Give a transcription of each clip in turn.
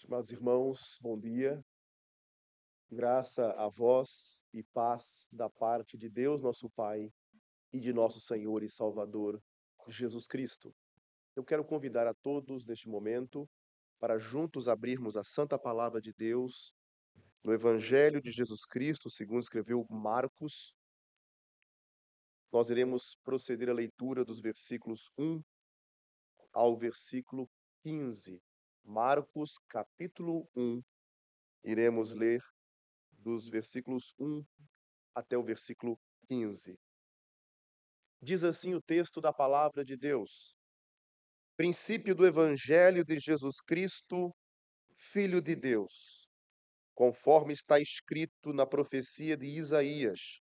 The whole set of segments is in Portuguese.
Estimados irmãos, bom dia. Graça a vós e paz da parte de Deus, nosso Pai, e de nosso Senhor e Salvador, Jesus Cristo. Eu quero convidar a todos neste momento para juntos abrirmos a santa palavra de Deus no Evangelho de Jesus Cristo, segundo escreveu Marcos. Nós iremos proceder à leitura dos versículos 1 ao versículo 15. Marcos, capítulo 1. Iremos ler dos versículos 1 até o versículo 15. Diz assim o texto da palavra de Deus: Princípio do Evangelho de Jesus Cristo, Filho de Deus, conforme está escrito na profecia de Isaías: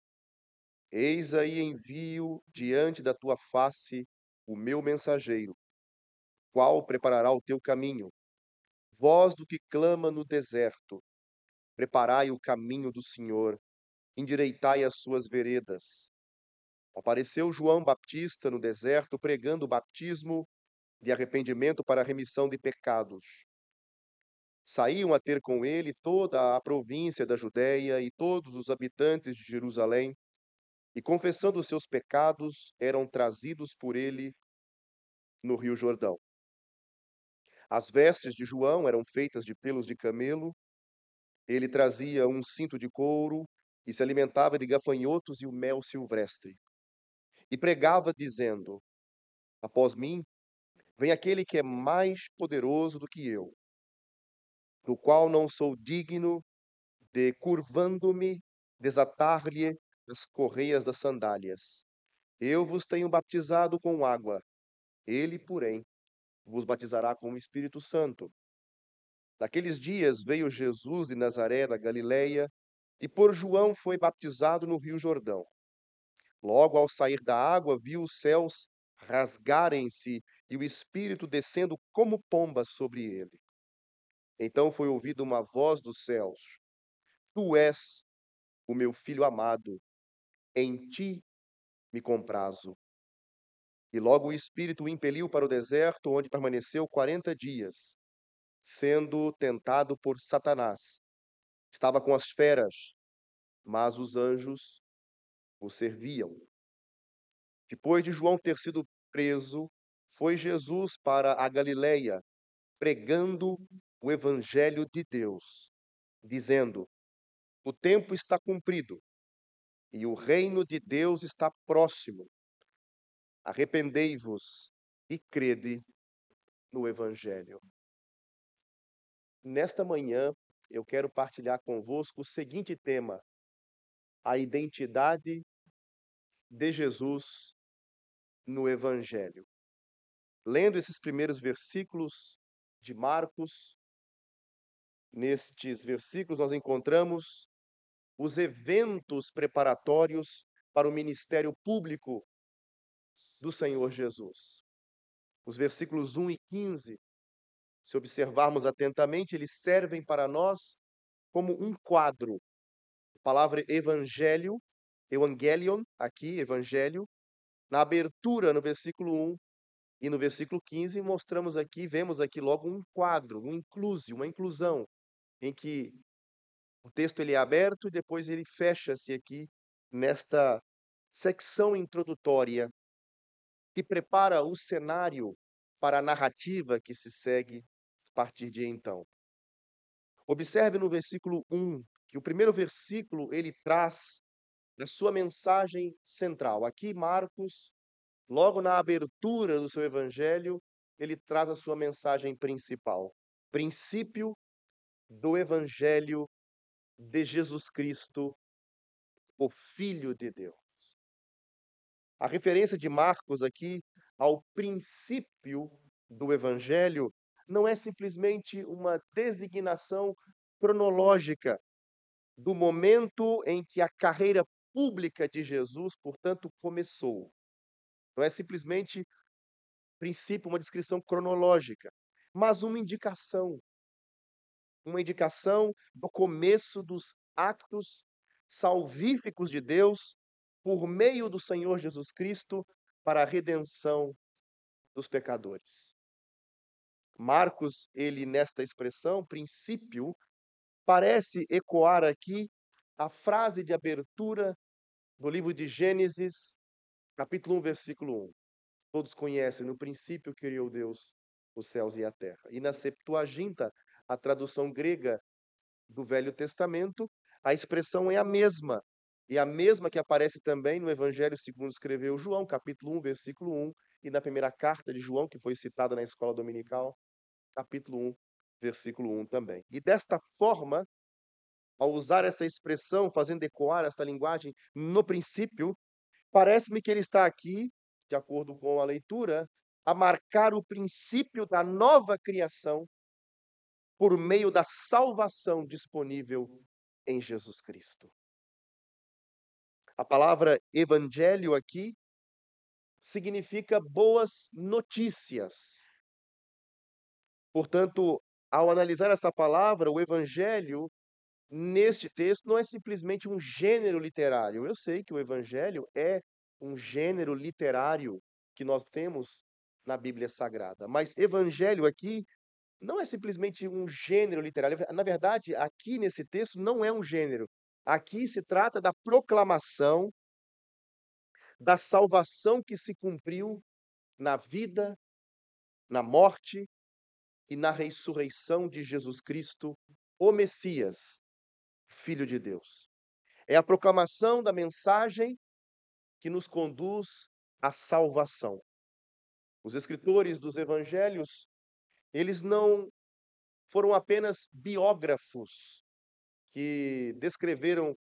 Eis aí envio diante da tua face o meu mensageiro, qual preparará o teu caminho voz do que clama no deserto. Preparai o caminho do Senhor, endireitai as suas veredas. Apareceu João Baptista no deserto pregando o batismo de arrependimento para a remissão de pecados. Saíam a ter com ele toda a província da Judéia e todos os habitantes de Jerusalém, e confessando os seus pecados, eram trazidos por ele no Rio Jordão. As vestes de João eram feitas de pelos de camelo. Ele trazia um cinto de couro e se alimentava de gafanhotos e o mel silvestre. E pregava, dizendo: Após mim vem aquele que é mais poderoso do que eu, do qual não sou digno de, curvando-me, desatar-lhe as correias das sandálias. Eu vos tenho batizado com água, ele, porém, vos batizará com o Espírito Santo. Naqueles dias veio Jesus de Nazaré da Galileia e por João foi batizado no Rio Jordão. Logo ao sair da água, viu os céus rasgarem-se e o Espírito descendo como pomba sobre ele. Então foi ouvida uma voz dos céus: Tu és o meu filho amado, em ti me comprazo. E logo o Espírito o impeliu para o deserto, onde permaneceu quarenta dias, sendo tentado por Satanás. Estava com as feras, mas os anjos o serviam. Depois de João ter sido preso, foi Jesus para a Galileia, pregando o evangelho de Deus, dizendo: O tempo está cumprido e o reino de Deus está próximo. Arrependei-vos e crede no Evangelho. Nesta manhã, eu quero partilhar convosco o seguinte tema: a identidade de Jesus no Evangelho. Lendo esses primeiros versículos de Marcos, nestes versículos nós encontramos os eventos preparatórios para o ministério público do Senhor Jesus. Os versículos 1 e 15, se observarmos atentamente, eles servem para nós como um quadro. A palavra evangelho, evangelion, aqui, evangelho, na abertura, no versículo 1 e no versículo 15, mostramos aqui, vemos aqui logo um quadro, um inclusive, uma inclusão, em que o texto ele é aberto e depois ele fecha-se aqui nesta secção introdutória que prepara o cenário para a narrativa que se segue a partir de então. Observe no versículo 1 que o primeiro versículo ele traz a sua mensagem central. Aqui Marcos, logo na abertura do seu evangelho, ele traz a sua mensagem principal. Princípio do evangelho de Jesus Cristo, o filho de Deus. A referência de Marcos aqui ao princípio do evangelho não é simplesmente uma designação cronológica do momento em que a carreira pública de Jesus, portanto, começou. Não é simplesmente princípio, uma descrição cronológica, mas uma indicação. Uma indicação do começo dos actos salvíficos de Deus por meio do Senhor Jesus Cristo para a redenção dos pecadores. Marcos, ele nesta expressão, princípio, parece ecoar aqui a frase de abertura do livro de Gênesis, capítulo 1, versículo 1. Todos conhecem, no princípio criou Deus os céus e a terra. E na Septuaginta, a tradução grega do Velho Testamento, a expressão é a mesma. E a mesma que aparece também no Evangelho segundo escreveu João, capítulo 1, versículo 1, e na primeira carta de João, que foi citada na escola dominical, capítulo 1, versículo 1 também. E desta forma, ao usar essa expressão, fazendo ecoar esta linguagem no princípio, parece-me que ele está aqui, de acordo com a leitura, a marcar o princípio da nova criação por meio da salvação disponível em Jesus Cristo. A palavra evangelho aqui significa boas notícias. Portanto, ao analisar esta palavra, o evangelho neste texto não é simplesmente um gênero literário. Eu sei que o evangelho é um gênero literário que nós temos na Bíblia Sagrada, mas evangelho aqui não é simplesmente um gênero literário. Na verdade, aqui nesse texto não é um gênero. Aqui se trata da proclamação da salvação que se cumpriu na vida, na morte e na ressurreição de Jesus Cristo, o Messias, Filho de Deus. É a proclamação da mensagem que nos conduz à salvação. Os escritores dos evangelhos, eles não foram apenas biógrafos que descreveram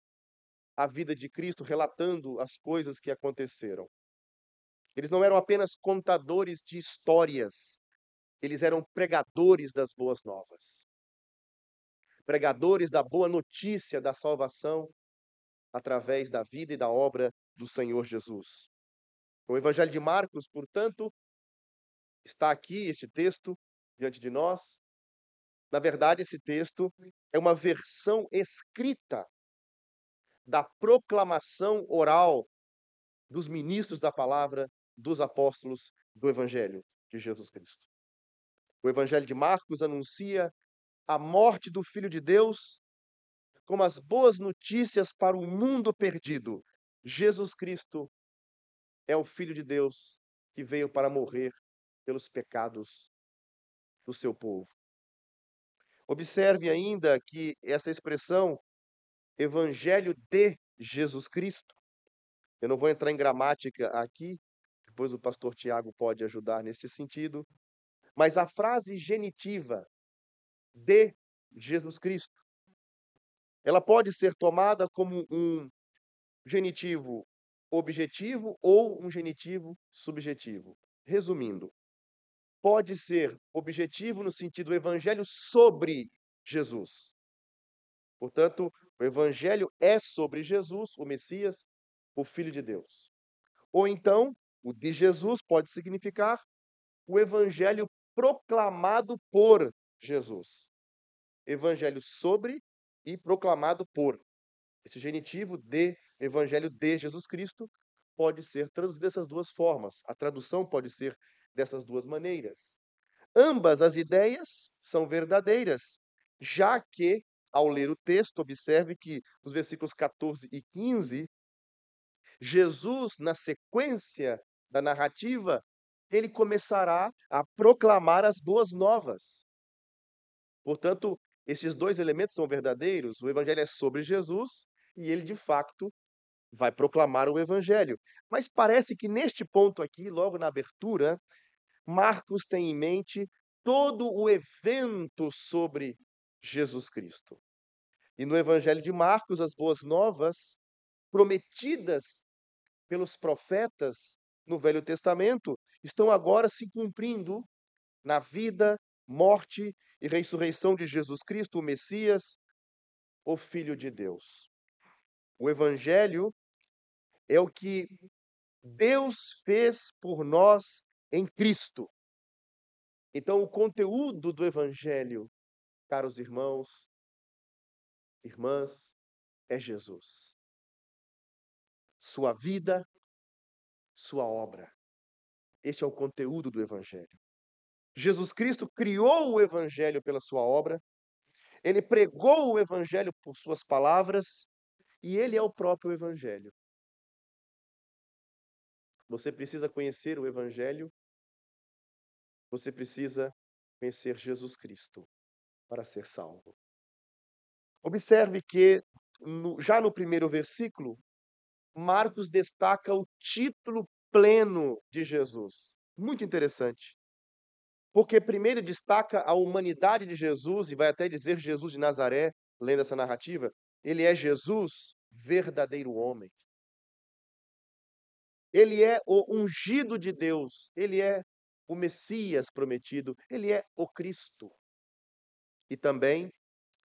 a vida de Cristo, relatando as coisas que aconteceram. Eles não eram apenas contadores de histórias, eles eram pregadores das boas novas. Pregadores da boa notícia da salvação através da vida e da obra do Senhor Jesus. O Evangelho de Marcos, portanto, está aqui este texto diante de nós, na verdade, esse texto é uma versão escrita da proclamação oral dos ministros da palavra, dos apóstolos do Evangelho de Jesus Cristo. O Evangelho de Marcos anuncia a morte do Filho de Deus como as boas notícias para o mundo perdido. Jesus Cristo é o Filho de Deus que veio para morrer pelos pecados do seu povo. Observe ainda que essa expressão Evangelho de Jesus Cristo, eu não vou entrar em gramática aqui, depois o pastor Tiago pode ajudar neste sentido, mas a frase genitiva de Jesus Cristo, ela pode ser tomada como um genitivo objetivo ou um genitivo subjetivo. Resumindo, pode ser objetivo no sentido do evangelho sobre Jesus. Portanto, o evangelho é sobre Jesus, o Messias, o Filho de Deus. Ou então, o de Jesus pode significar o evangelho proclamado por Jesus. Evangelho sobre e proclamado por. Esse genitivo de evangelho de Jesus Cristo pode ser traduzido dessas duas formas. A tradução pode ser dessas duas maneiras. Ambas as ideias são verdadeiras, já que, ao ler o texto, observe que nos versículos 14 e 15, Jesus, na sequência da narrativa, ele começará a proclamar as boas novas. Portanto, esses dois elementos são verdadeiros. O evangelho é sobre Jesus e ele, de fato, vai proclamar o evangelho. Mas parece que neste ponto aqui, logo na abertura, Marcos tem em mente todo o evento sobre Jesus Cristo. E no Evangelho de Marcos, as boas novas prometidas pelos profetas no Velho Testamento estão agora se cumprindo na vida, morte e ressurreição de Jesus Cristo, o Messias, o Filho de Deus. O Evangelho é o que Deus fez por nós em Cristo. Então, o conteúdo do Evangelho, caros irmãos, irmãs, é Jesus. Sua vida, sua obra. Este é o conteúdo do Evangelho. Jesus Cristo criou o evangelho pela sua obra, ele pregou o evangelho por suas palavras e ele é o próprio evangelho. Você precisa conhecer o evangelho, você precisa conhecer Jesus Cristo para ser salvo. Observe que no, já no primeiro versículo, Marcos destaca o título pleno de Jesus. Muito interessante. Porque primeiro destaca a humanidade de Jesus, e vai até dizer Jesus de Nazaré, lendo essa narrativa, ele é Jesus, verdadeiro homem. Ele é o ungido de Deus, ele é o Messias prometido, ele é o Cristo. E também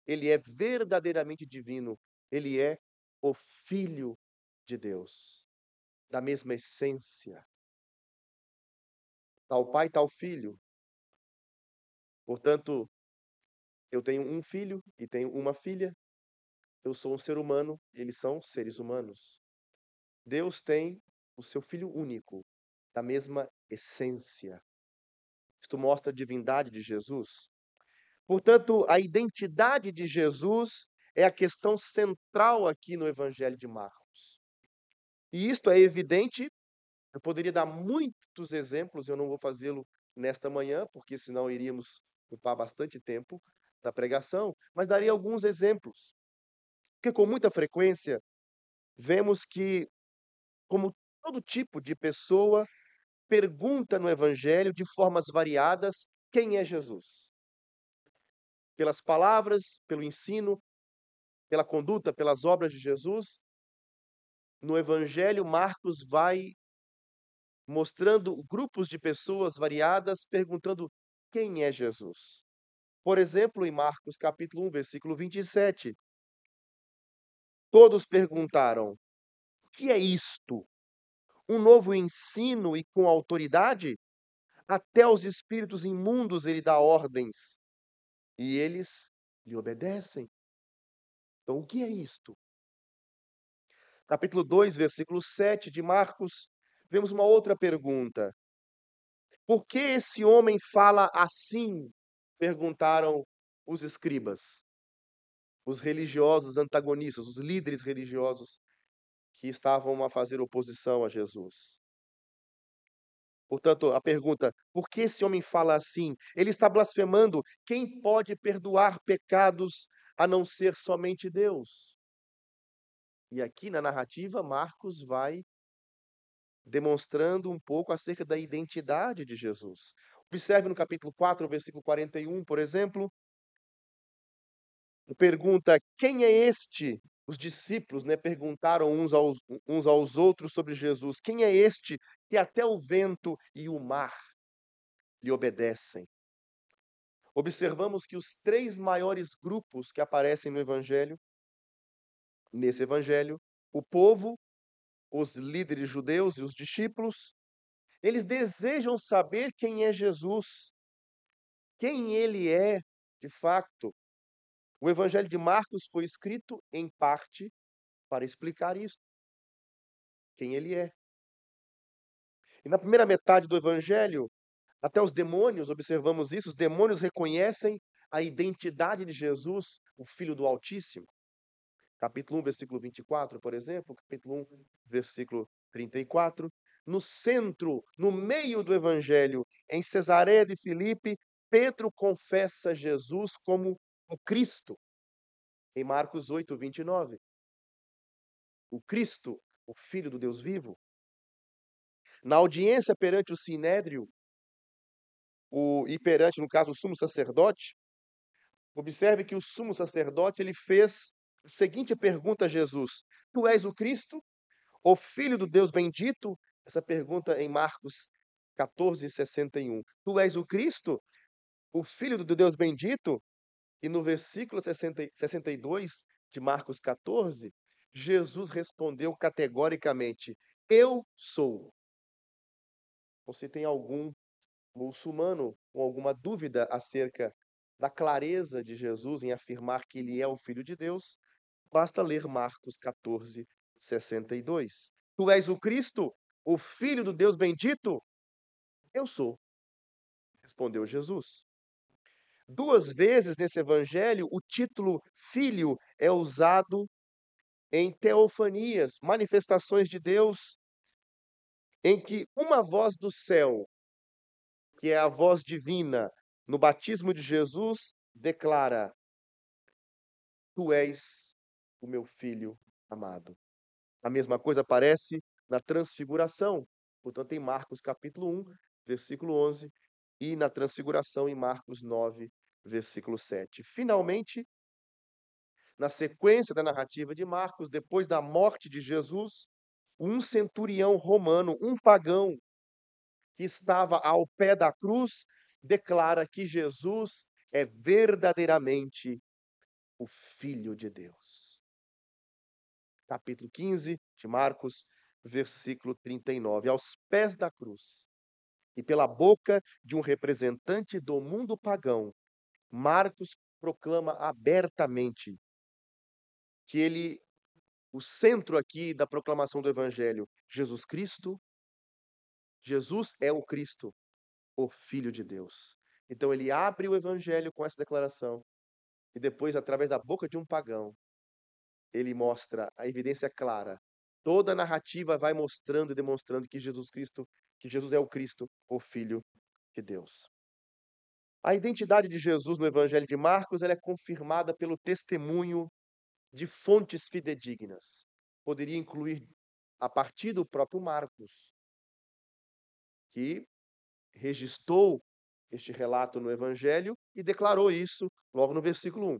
ele é verdadeiramente divino, ele é o Filho de Deus, da mesma essência. Tal pai, tal filho, Portanto, eu tenho um filho e tenho uma filha. Eu sou um ser humano, eles são seres humanos. Deus tem o seu filho único, da mesma essência. Isto mostra a divindade de Jesus. Portanto, a identidade de Jesus é a questão central aqui no Evangelho de Marcos. E isto é evidente, eu poderia dar muitos exemplos, eu não vou fazê-lo nesta manhã, porque senão iríamos ocupar bastante tempo da pregação, mas daria alguns exemplos. Porque com muita frequência vemos que, como todo tipo de pessoa, pergunta no Evangelho de formas variadas quem é Jesus. Pelas palavras, pelo ensino, pela conduta, pelas obras de Jesus, no Evangelho, Marcos vai mostrando grupos de pessoas variadas perguntando quem é Jesus. Por exemplo, em Marcos capítulo 1, versículo 27, todos perguntaram: "O que é isto? Um novo ensino e com autoridade? Até aos espíritos imundos ele dá ordens, e eles lhe obedecem." Então, o que é isto? Capítulo 2, versículo 7 de Marcos, vemos uma outra pergunta. Por que esse homem fala assim? Perguntaram os escribas, os religiosos antagonistas, os líderes religiosos que estavam a fazer oposição a Jesus. Portanto, a pergunta: por que esse homem fala assim? Ele está blasfemando. Quem pode perdoar pecados a não ser somente Deus? E aqui na narrativa, Marcos vai demonstrando um pouco acerca da identidade de Jesus. Observe no capítulo 4, versículo 41, por exemplo. Pergunta: quem é este? Os discípulos né, perguntaram uns aos, uns aos outros sobre Jesus: quem é este que até o vento e o mar lhe obedecem? Observamos que os três maiores grupos que aparecem no Evangelho, nesse Evangelho, o povo, os líderes judeus e os discípulos, eles desejam saber quem é Jesus, quem ele é de fato. O Evangelho de Marcos foi escrito em parte para explicar isso, quem ele é. E na primeira metade do Evangelho, até os demônios, observamos isso, os demônios reconhecem a identidade de Jesus, o Filho do Altíssimo capítulo 1, versículo 24, por exemplo, capítulo 1, versículo 34. No centro, no meio do evangelho, em Cesareia de Filipe, Pedro confessa Jesus como o Cristo, em Marcos 8, 29. O Cristo, o Filho do Deus vivo. Na audiência perante o Sinédrio, o, e perante, no caso, o sumo sacerdote, observe que o sumo sacerdote ele fez seguinte pergunta a Jesus: Tu és o Cristo, o Filho do Deus bendito? Essa pergunta em Marcos 14, 61. Tu és o Cristo, o Filho do Deus bendito? E no versículo 60, 62 de Marcos 14, Jesus respondeu categoricamente: Eu sou. Você tem algum muçulmano com alguma dúvida acerca da clareza de Jesus em afirmar que ele é o Filho de Deus? Basta ler Marcos 14, 62. Tu és o Cristo, o Filho do Deus bendito? Eu sou. Respondeu Jesus. Duas vezes nesse evangelho, o título filho é usado em teofanias, manifestações de Deus, em que uma voz do céu, que é a voz divina, no batismo de Jesus, declara: Tu és o meu filho amado. A mesma coisa aparece na transfiguração, portanto, em Marcos capítulo 1, versículo 11, e na transfiguração em Marcos 9, versículo 7. Finalmente, na sequência da narrativa de Marcos, depois da morte de Jesus, um centurião romano, um pagão, que estava ao pé da cruz, declara que Jesus é verdadeiramente o Filho de Deus. Capítulo 15 de Marcos, versículo 39. Aos pés da cruz, e pela boca de um representante do mundo pagão, Marcos proclama abertamente que ele, o centro aqui da proclamação do Evangelho, Jesus Cristo, Jesus é o Cristo, o Filho de Deus. Então ele abre o Evangelho com essa declaração e depois, através da boca de um pagão, ele mostra a evidência clara. Toda a narrativa vai mostrando e demonstrando que Jesus Cristo que Jesus é o Cristo, o Filho de Deus. A identidade de Jesus no Evangelho de Marcos é confirmada pelo testemunho de fontes fidedignas. Poderia incluir a partir do próprio Marcos, que registrou este relato no Evangelho e declarou isso logo no versículo 1.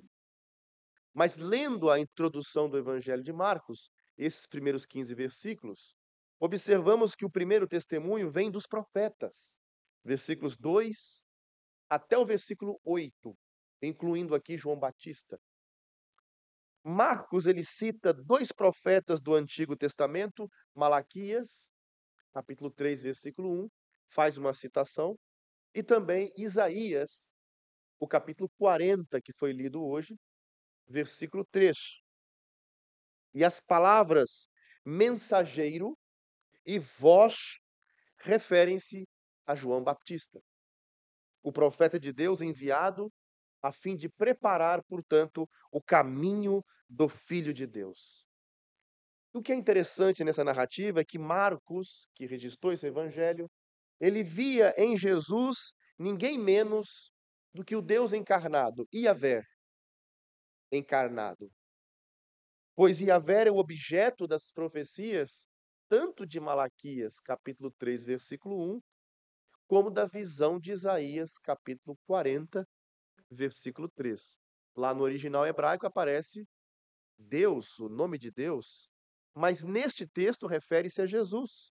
Mas lendo a introdução do Evangelho de Marcos, esses primeiros 15 versículos, observamos que o primeiro testemunho vem dos profetas, versículos 2 até o versículo 8, incluindo aqui João Batista. Marcos ele cita dois profetas do Antigo Testamento, Malaquias, capítulo 3, versículo 1, faz uma citação, e também Isaías, o capítulo 40 que foi lido hoje, versículo 3. E as palavras mensageiro e vós referem-se a João Baptista, o profeta de Deus enviado a fim de preparar, portanto, o caminho do Filho de Deus. O que é interessante nessa narrativa é que Marcos, que registrou esse evangelho, ele via em Jesus ninguém menos do que o Deus encarnado, Iavé encarnado. Pois Iavé é o objeto das profecias tanto de Malaquias, capítulo 3, versículo 1, como da visão de Isaías, capítulo 40, versículo 3. Lá no original hebraico aparece Deus, o nome de Deus, mas neste texto refere-se a Jesus.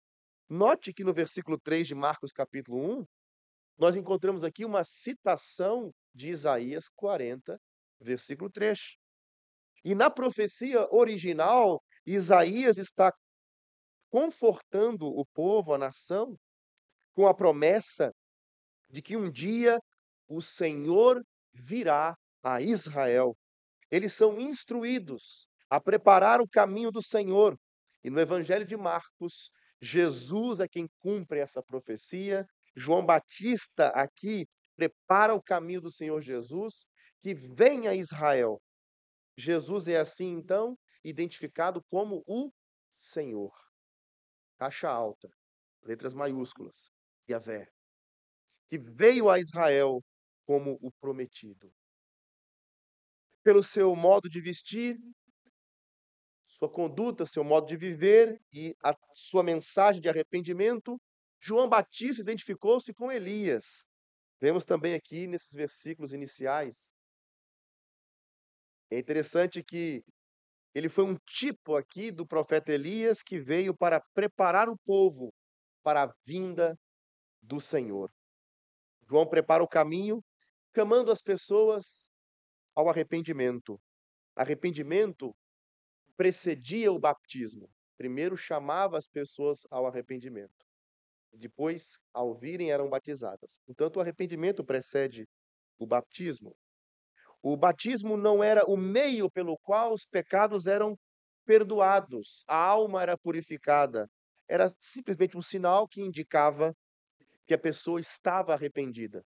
Note que no versículo 3 de Marcos, capítulo 1, nós encontramos aqui uma citação de Isaías 40, versículo 3. E na profecia original, Isaías está confortando o povo, a nação, com a promessa de que um dia o Senhor virá a Israel. Eles são instruídos a preparar o caminho do Senhor. E no Evangelho de Marcos, Jesus é quem cumpre essa profecia. João Batista aqui prepara o caminho do Senhor Jesus, que vem a Israel. Jesus é assim, então, identificado como o Senhor caixa alta, letras maiúsculas, Yahvé, que veio a Israel como o prometido. Pelo seu modo de vestir, sua conduta, seu modo de viver e a sua mensagem de arrependimento, João Batista identificou-se com Elias. Vemos também aqui nesses versículos iniciais. É interessante que ele foi um tipo aqui do profeta Elias que veio para preparar o povo para a vinda do Senhor. João prepara o caminho, chamando as pessoas ao arrependimento. Arrependimento precedia o batismo. Primeiro chamava as pessoas ao arrependimento. Depois, ao virem, eram batizadas. Portanto, o arrependimento precede o batismo. O batismo não era o meio pelo qual os pecados eram perdoados, a alma era purificada. Era simplesmente um sinal que indicava que a pessoa estava arrependida.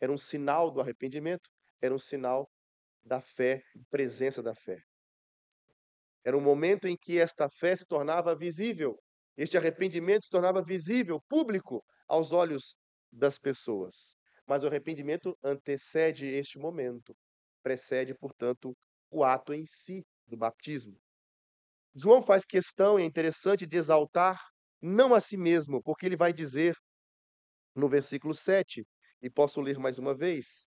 era um sinal do arrependimento, era um sinal da fé, presença da fé. Era um momento em que esta fé se tornava visível, este arrependimento se tornava visível, público, aos olhos das pessoas. Mas o arrependimento antecede este momento, precede, portanto, o ato em si do batismo. João faz questão, é interessante, de exaltar não a si mesmo, porque ele vai dizer no versículo 7, e posso ler mais uma vez.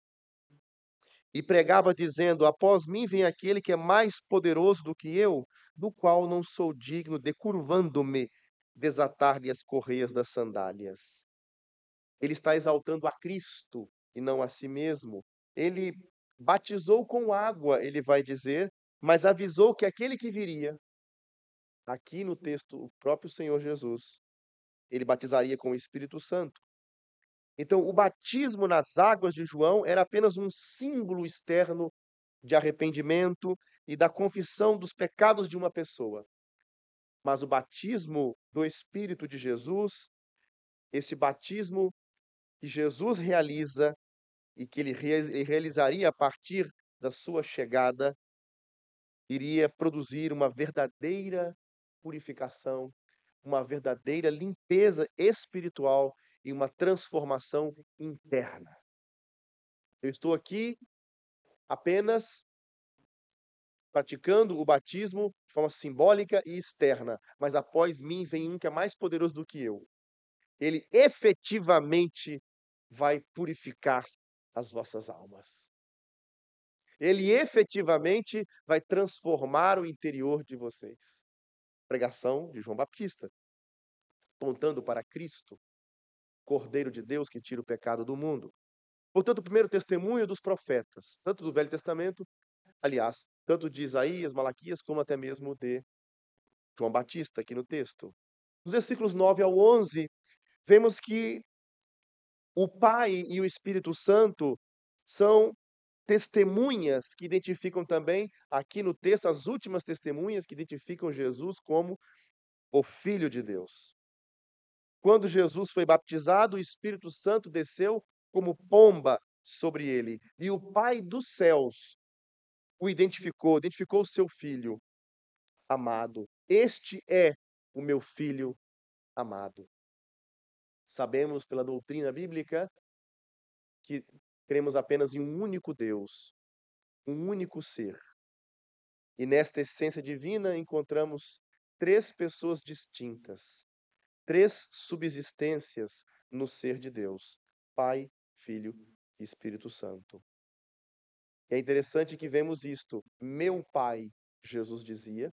E pregava dizendo: Após mim vem aquele que é mais poderoso do que eu, do qual não sou digno de, curvando-me, desatar-lhe as correias das sandálias. Ele está exaltando a Cristo e não a si mesmo. Ele batizou com água, ele vai dizer, mas avisou que aquele que viria, aqui no texto, o próprio Senhor Jesus, ele batizaria com o Espírito Santo. Então, o batismo nas águas de João era apenas um símbolo externo de arrependimento e da confissão dos pecados de uma pessoa. Mas o batismo do Espírito de Jesus, esse batismo que Jesus realiza e que ele realizaria a partir da sua chegada, iria produzir uma verdadeira purificação, uma verdadeira limpeza espiritual e uma transformação interna. Eu estou aqui apenas praticando o batismo de forma simbólica e externa, mas após mim vem um que é mais poderoso do que eu. Ele efetivamente vai purificar as vossas almas. Ele efetivamente vai transformar o interior de vocês. Pregação de João Baptista, apontando para Cristo, Cordeiro de Deus que tira o pecado do mundo. Portanto, o primeiro testemunho dos profetas, tanto do Velho Testamento, aliás, tanto de Isaías, Malaquias, como até mesmo de João Batista, aqui no texto. Nos versículos 9 ao 11, vemos que o Pai e o Espírito Santo são testemunhas que identificam também, aqui no texto, as últimas testemunhas que identificam Jesus como o Filho de Deus. Quando Jesus foi baptizado, o Espírito Santo desceu como pomba sobre ele. E o Pai dos céus o identificou, identificou o seu filho amado. Este é o meu filho amado. Sabemos pela doutrina bíblica que cremos apenas em um único Deus, um único ser. E nesta essência divina encontramos três pessoas distintas, três subsistências no ser de Deus: Pai, Filho e Espírito Santo. É interessante que vemos isto. Meu Pai, Jesus dizia,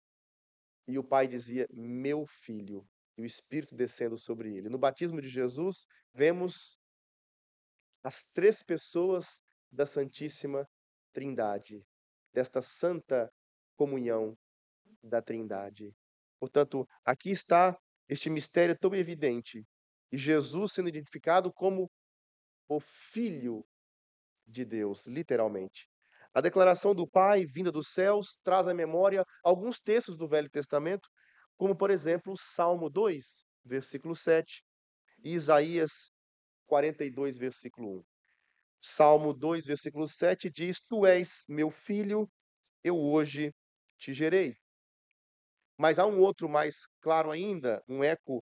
e o Pai dizia, meu Filho, e o Espírito descendo sobre ele. No batismo de Jesus, vemos as três pessoas da Santíssima Trindade, desta santa comunhão da Trindade. Portanto, aqui está este mistério tão evidente. E Jesus sendo identificado como o Filho de Deus, literalmente. A declaração do Pai, vinda dos céus, traz à memória alguns textos do Velho Testamento, como, por exemplo, Salmo 2, versículo 7, e Isaías 42, versículo 1. Salmo 2, versículo 7 diz: Tu és meu filho, eu hoje te gerei. Mas há um outro mais claro ainda, um eco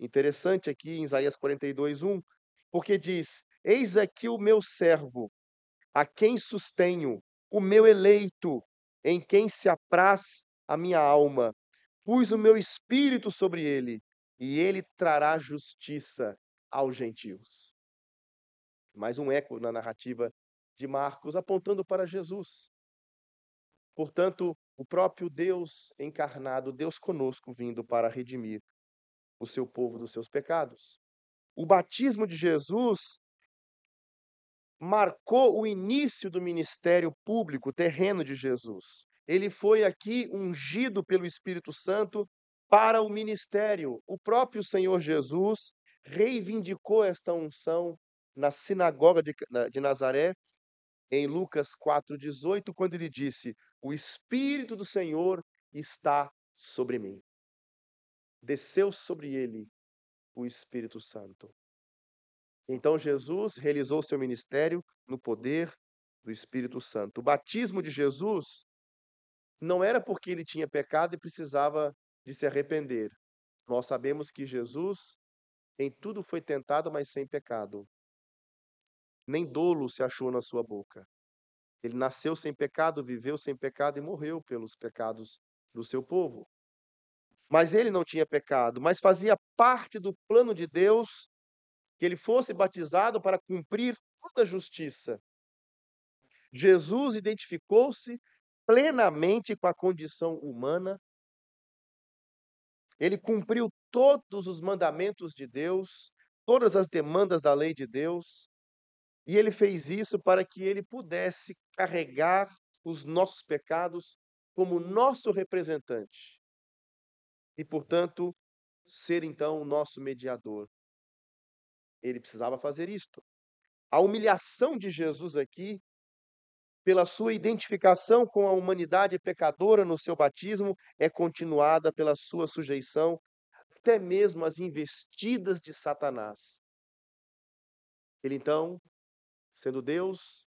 interessante aqui em Isaías 42, 1, porque diz: Eis aqui o meu servo, a quem sustenho, o meu eleito, em quem se apraz a minha alma. Pus o meu espírito sobre ele, e ele trará justiça aos gentios. Mais um eco na narrativa de Marcos apontando para Jesus. Portanto, o próprio Deus encarnado, Deus conosco, vindo para redimir o seu povo dos seus pecados. O batismo de Jesus marcou o início do ministério público terreno de Jesus. Ele foi aqui ungido pelo Espírito Santo para o ministério. O próprio Senhor Jesus reivindicou esta unção na sinagoga de, de Nazaré, em Lucas 4,18, quando ele disse: O Espírito do Senhor está sobre mim. Desceu sobre ele o Espírito Santo. Então Jesus realizou seu ministério no poder do Espírito Santo. O batismo de Jesus não era porque ele tinha pecado e precisava de se arrepender. Nós sabemos que Jesus em tudo foi tentado, mas sem pecado. Nem dolo se achou na sua boca. Ele nasceu sem pecado, viveu sem pecado e morreu pelos pecados do seu povo. Mas ele não tinha pecado, mas fazia parte do plano de Deus que ele fosse batizado para cumprir toda a justiça. Jesus identificou-se plenamente com a condição humana. Ele cumpriu todos os mandamentos de Deus, todas as demandas da lei de Deus, e ele fez isso para que ele pudesse carregar os nossos pecados como nosso representante. E, portanto, ser então o nosso mediador. Ele precisava fazer isto. A humilhação de Jesus aqui, pela sua identificação com a humanidade pecadora no seu batismo, é continuada pela sua sujeição até mesmo às investidas de Satanás. Ele então, sendo Deus,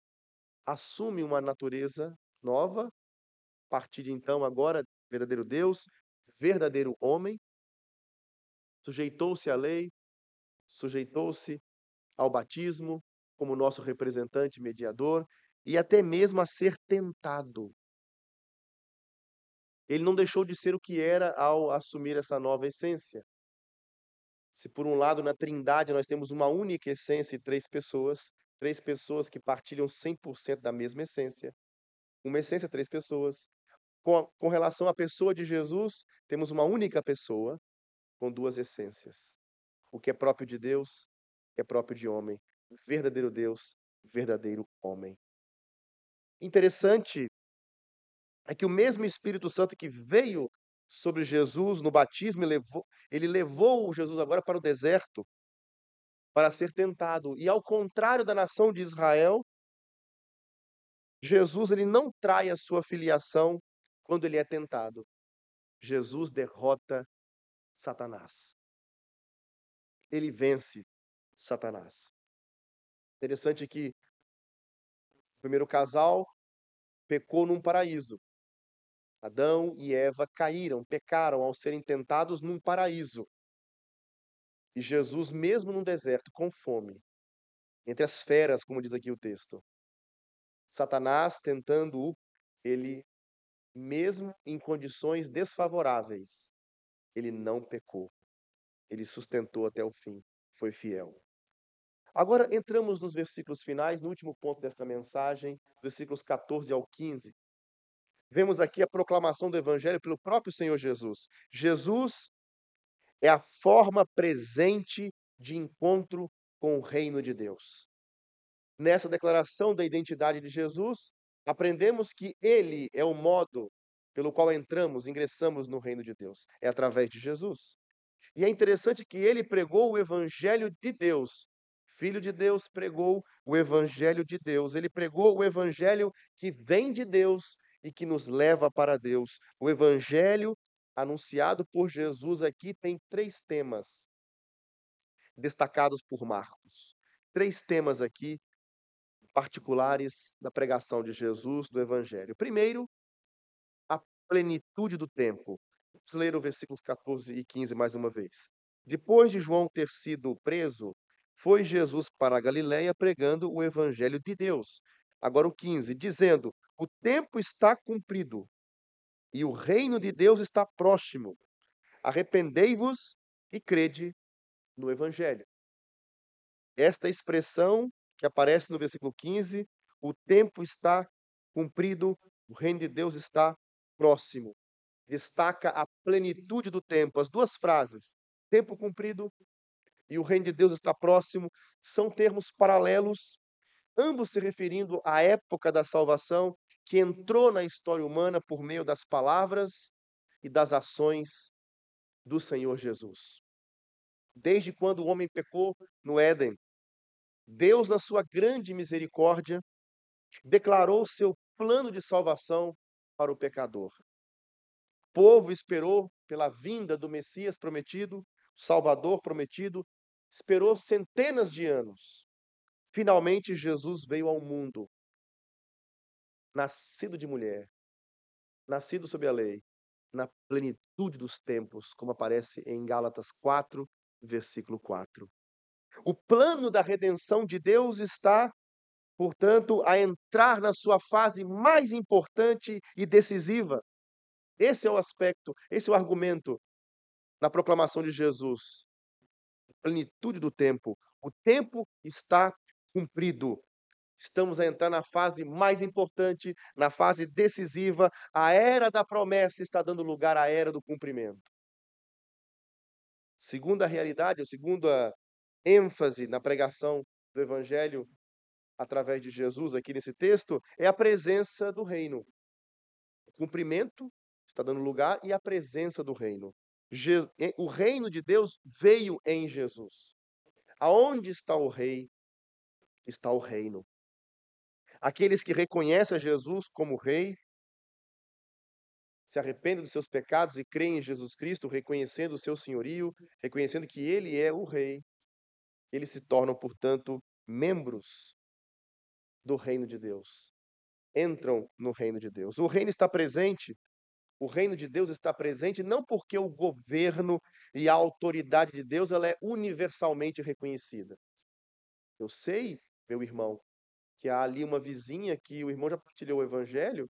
assume uma natureza nova, a partir de então, agora, verdadeiro Deus, verdadeiro homem, sujeitou-se à lei, sujeitou-se ao batismo como nosso representante mediador e até mesmo a ser tentado. Ele não deixou de ser o que era ao assumir essa nova essência. Se por um lado na Trindade nós temos uma única essência e três pessoas, três pessoas que partilham 100% da mesma essência, uma essência, três pessoas. Com, com relação à pessoa de Jesus, temos uma única pessoa com duas essências. O que é próprio de Deus é próprio de homem. Verdadeiro Deus, verdadeiro homem. Interessante é que o mesmo Espírito Santo que veio sobre Jesus no batismo, ele levou, Jesus agora para o deserto para ser tentado. E ao contrário da nação de Israel, Jesus ele não trai a sua filiação quando ele é tentado. Jesus derrota Satanás. Ele vence Satanás. Interessante que o primeiro casal pecou num paraíso. Adão e Eva caíram, pecaram ao serem tentados num paraíso. E Jesus, mesmo no deserto, com fome, entre as feras, como diz aqui o texto, Satanás tentando-o, ele, mesmo em condições desfavoráveis, ele não pecou. Ele sustentou até o fim, foi fiel. Agora entramos nos versículos finais, no último ponto desta mensagem, versículos 14 ao 15. Vemos aqui a proclamação do evangelho pelo próprio Senhor Jesus. Jesus é a forma presente de encontro com o reino de Deus. Nessa declaração da identidade de Jesus, aprendemos que ele é o modo pelo qual entramos, ingressamos no reino de Deus. É através de Jesus. E é interessante que ele pregou o evangelho de Deus. Filho de Deus pregou o evangelho de Deus. Ele pregou o evangelho que vem de Deus e que nos leva para Deus. O evangelho anunciado por Jesus aqui tem três temas destacados por Marcos. Três temas aqui particulares da pregação de Jesus do evangelho. Primeiro, a plenitude do tempo. Vamos ler o versículo 14 e 15 mais uma vez. Depois de João ter sido preso, foi Jesus para a Galiléia pregando o evangelho de Deus. Agora o 15, dizendo: O tempo está cumprido e o reino de Deus está próximo. Arrependei-vos e crede no Evangelho. Esta expressão que aparece no versículo 15, o tempo está cumprido, o reino de Deus está próximo. Destaca a plenitude do tempo. As duas frases, tempo cumprido e o reino de Deus está próximo, são termos paralelos, ambos se referindo à época da salvação que entrou na história humana por meio das palavras e das ações do Senhor Jesus. Desde quando o homem pecou no Éden, Deus, na sua grande misericórdia, declarou seu plano de salvação para o pecador. O povo esperou pela vinda do Messias prometido, Salvador prometido, esperou centenas de anos. Finalmente, Jesus veio ao mundo, nascido de mulher, nascido sob a lei, na plenitude dos tempos, como aparece em Gálatas 4, versículo 4. O plano da redenção de Deus está, portanto, a entrar na sua fase mais importante e decisiva. Esse é o aspecto, esse é o argumento na proclamação de Jesus. Plenitude do tempo. O tempo está cumprido. Estamos a entrar na fase mais importante, na fase decisiva. A era da promessa está dando lugar à era do cumprimento. Segunda realidade, ou segunda ênfase na pregação do evangelho através de Jesus aqui nesse texto é a presença do reino. O cumprimento está dando lugar e a presença do reino. O reino de Deus veio em Jesus. Aonde está o rei, está o reino. Aqueles que reconhecem Jesus como rei, se arrependem dos seus pecados e creem em Jesus Cristo, reconhecendo o seu senhorio, reconhecendo que ele é o rei, eles se tornam, portanto, membros do reino de Deus. Entram no reino de Deus. O reino está presente o reino de Deus está presente não porque o governo e a autoridade de Deus ela é universalmente reconhecida. Eu sei, meu irmão, que há ali uma vizinha que o irmão já partilhou o evangelho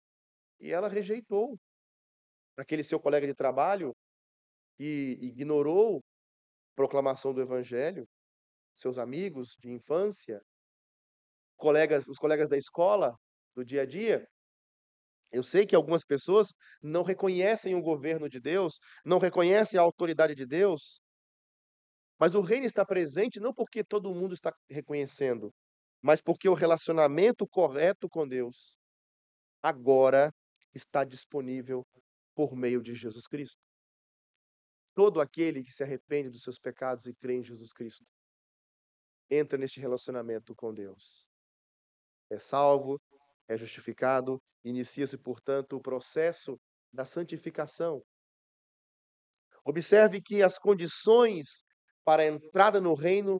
e ela rejeitou aquele seu colega de trabalho e ignorou a proclamação do evangelho, seus amigos de infância, colegas, os colegas da escola, do dia a dia, eu sei que algumas pessoas não reconhecem o governo de Deus, não reconhecem a autoridade de Deus, mas o reino está presente não porque todo mundo está reconhecendo, mas porque o relacionamento correto com Deus agora está disponível por meio de Jesus Cristo. Todo aquele que se arrepende dos seus pecados e crê em Jesus Cristo entra neste relacionamento com Deus. É salvo, é justificado, inicia-se, portanto, o processo da santificação. Observe que as condições para a entrada no reino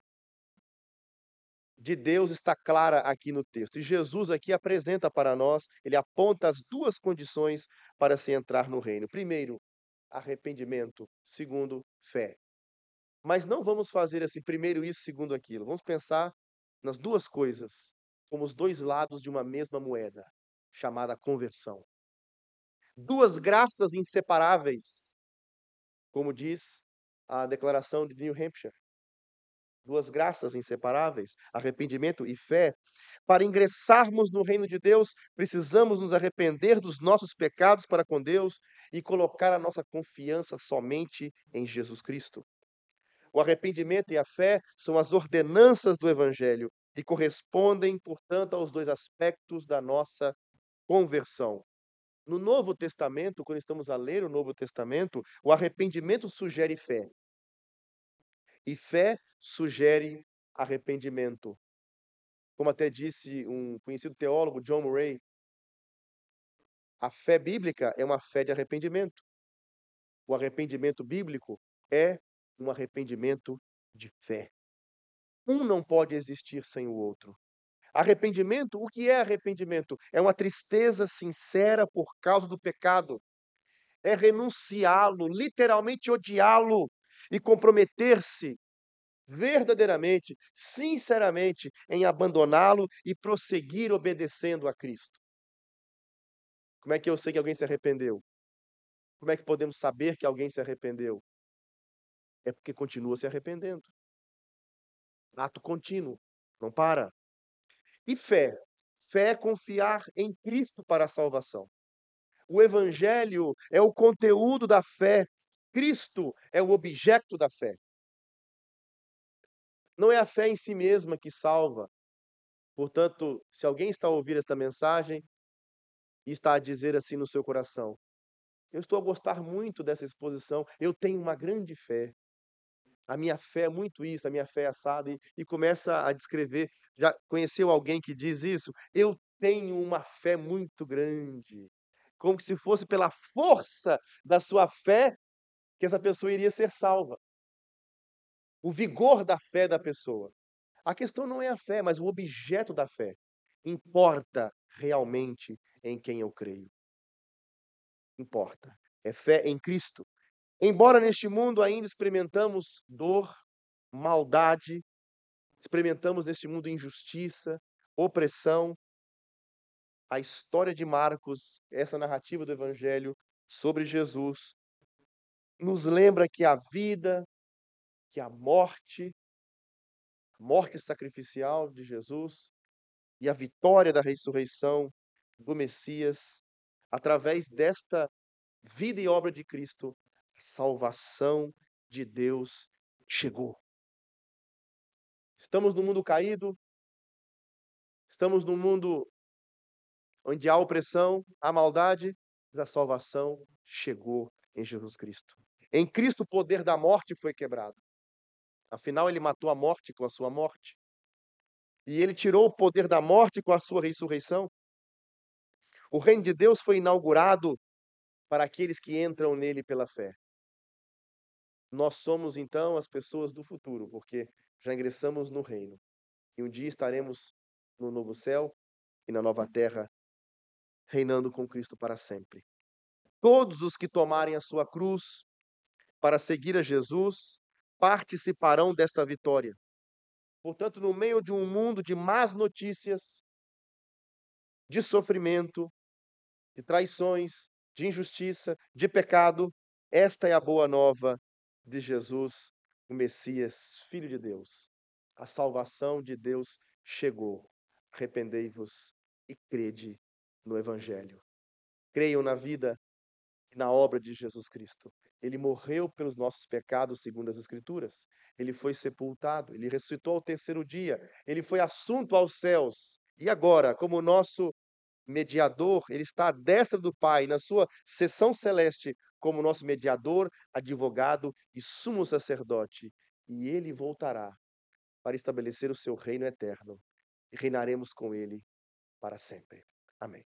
de Deus está clara aqui no texto. E Jesus aqui apresenta para nós, ele aponta as duas condições para se entrar no reino. Primeiro, arrependimento. Segundo, fé. Mas não vamos fazer assim, primeiro isso, segundo aquilo. Vamos pensar nas duas coisas como os dois lados de uma mesma moeda, chamada conversão. Duas graças inseparáveis, como diz a declaração de New Hampshire. Duas graças inseparáveis, arrependimento e fé. Para ingressarmos no reino de Deus, precisamos nos arrepender dos nossos pecados para com Deus e colocar a nossa confiança somente em Jesus Cristo. O arrependimento e a fé são as ordenanças do Evangelho e correspondem, portanto, aos dois aspectos da nossa conversão. No Novo Testamento, quando estamos a ler o Novo Testamento, o arrependimento sugere fé. E fé sugere arrependimento. Como até disse um conhecido teólogo, John Murray, a fé bíblica é uma fé de arrependimento. O arrependimento bíblico é um arrependimento de fé. Um não pode existir sem o outro. Arrependimento, o que é arrependimento? É uma tristeza sincera por causa do pecado. É renunciá-lo, literalmente odiá-lo e comprometer-se verdadeiramente, sinceramente, em abandoná-lo e prosseguir obedecendo a Cristo. Como é que eu sei que alguém se arrependeu? Como é que podemos saber que alguém se arrependeu? É porque continua se arrependendo. Ato contínuo, não para. E fé? Fé é confiar em Cristo para a salvação. O Evangelho é o conteúdo da fé, Cristo é o objeto da fé. Não é a fé em si mesma que salva. Portanto, se alguém está a ouvir esta mensagem e está a dizer assim no seu coração: Eu estou a gostar muito dessa exposição, eu tenho uma grande fé, a minha fé é muito isso, a minha fé é assada, e, e começa a descrever. Já conheceu alguém que diz isso? Eu tenho uma fé muito grande. Como se fosse pela força da sua fé que essa pessoa iria ser salva. o vigor da fé da pessoa. A questão não é a fé, mas o objeto da fé. Importa realmente em quem eu creio. Importa. É fé em Cristo. Embora neste mundo ainda experimentamos dor, maldade, experimentamos neste mundo injustiça, opressão, a história de Marcos, essa narrativa do Evangelho sobre Jesus, nos lembra que a vida, que a morte, a morte sacrificial de Jesus e a vitória da ressurreição do Messias, através desta vida e obra de Cristo, a salvação de Deus chegou. Estamos no mundo caído, estamos num mundo onde há opressão, há maldade, mas a salvação chegou em Jesus Cristo. Em Cristo, o poder da morte foi quebrado. Afinal, ele matou a morte com a sua morte. E ele tirou o poder da morte com a sua ressurreição. O reino de Deus foi inaugurado para aqueles que entram nele pela fé. Nós somos então as pessoas do futuro, porque já ingressamos no reino. E um dia estaremos no novo céu e na nova terra, reinando com Cristo para sempre. Todos os que tomarem a sua cruz para seguir a Jesus participarão desta vitória. Portanto, no meio de um mundo de más notícias, de sofrimento, de traições, de injustiça, de pecado, esta é a boa nova de Jesus, o Messias, Filho de Deus. A salvação de Deus chegou. Arrependei-vos e crede no Evangelho. Creiam na vida e na obra de Jesus Cristo. Ele morreu pelos nossos pecados, segundo as Escrituras. Ele foi sepultado, ele ressuscitou ao terceiro dia, ele foi assunto aos céus. E agora, como nosso mediador, ele está à destra do Pai, na sua sessão celeste, como nosso mediador, advogado e sumo sacerdote. E ele voltará para estabelecer o seu reino eterno. E reinaremos com ele para sempre. Amém.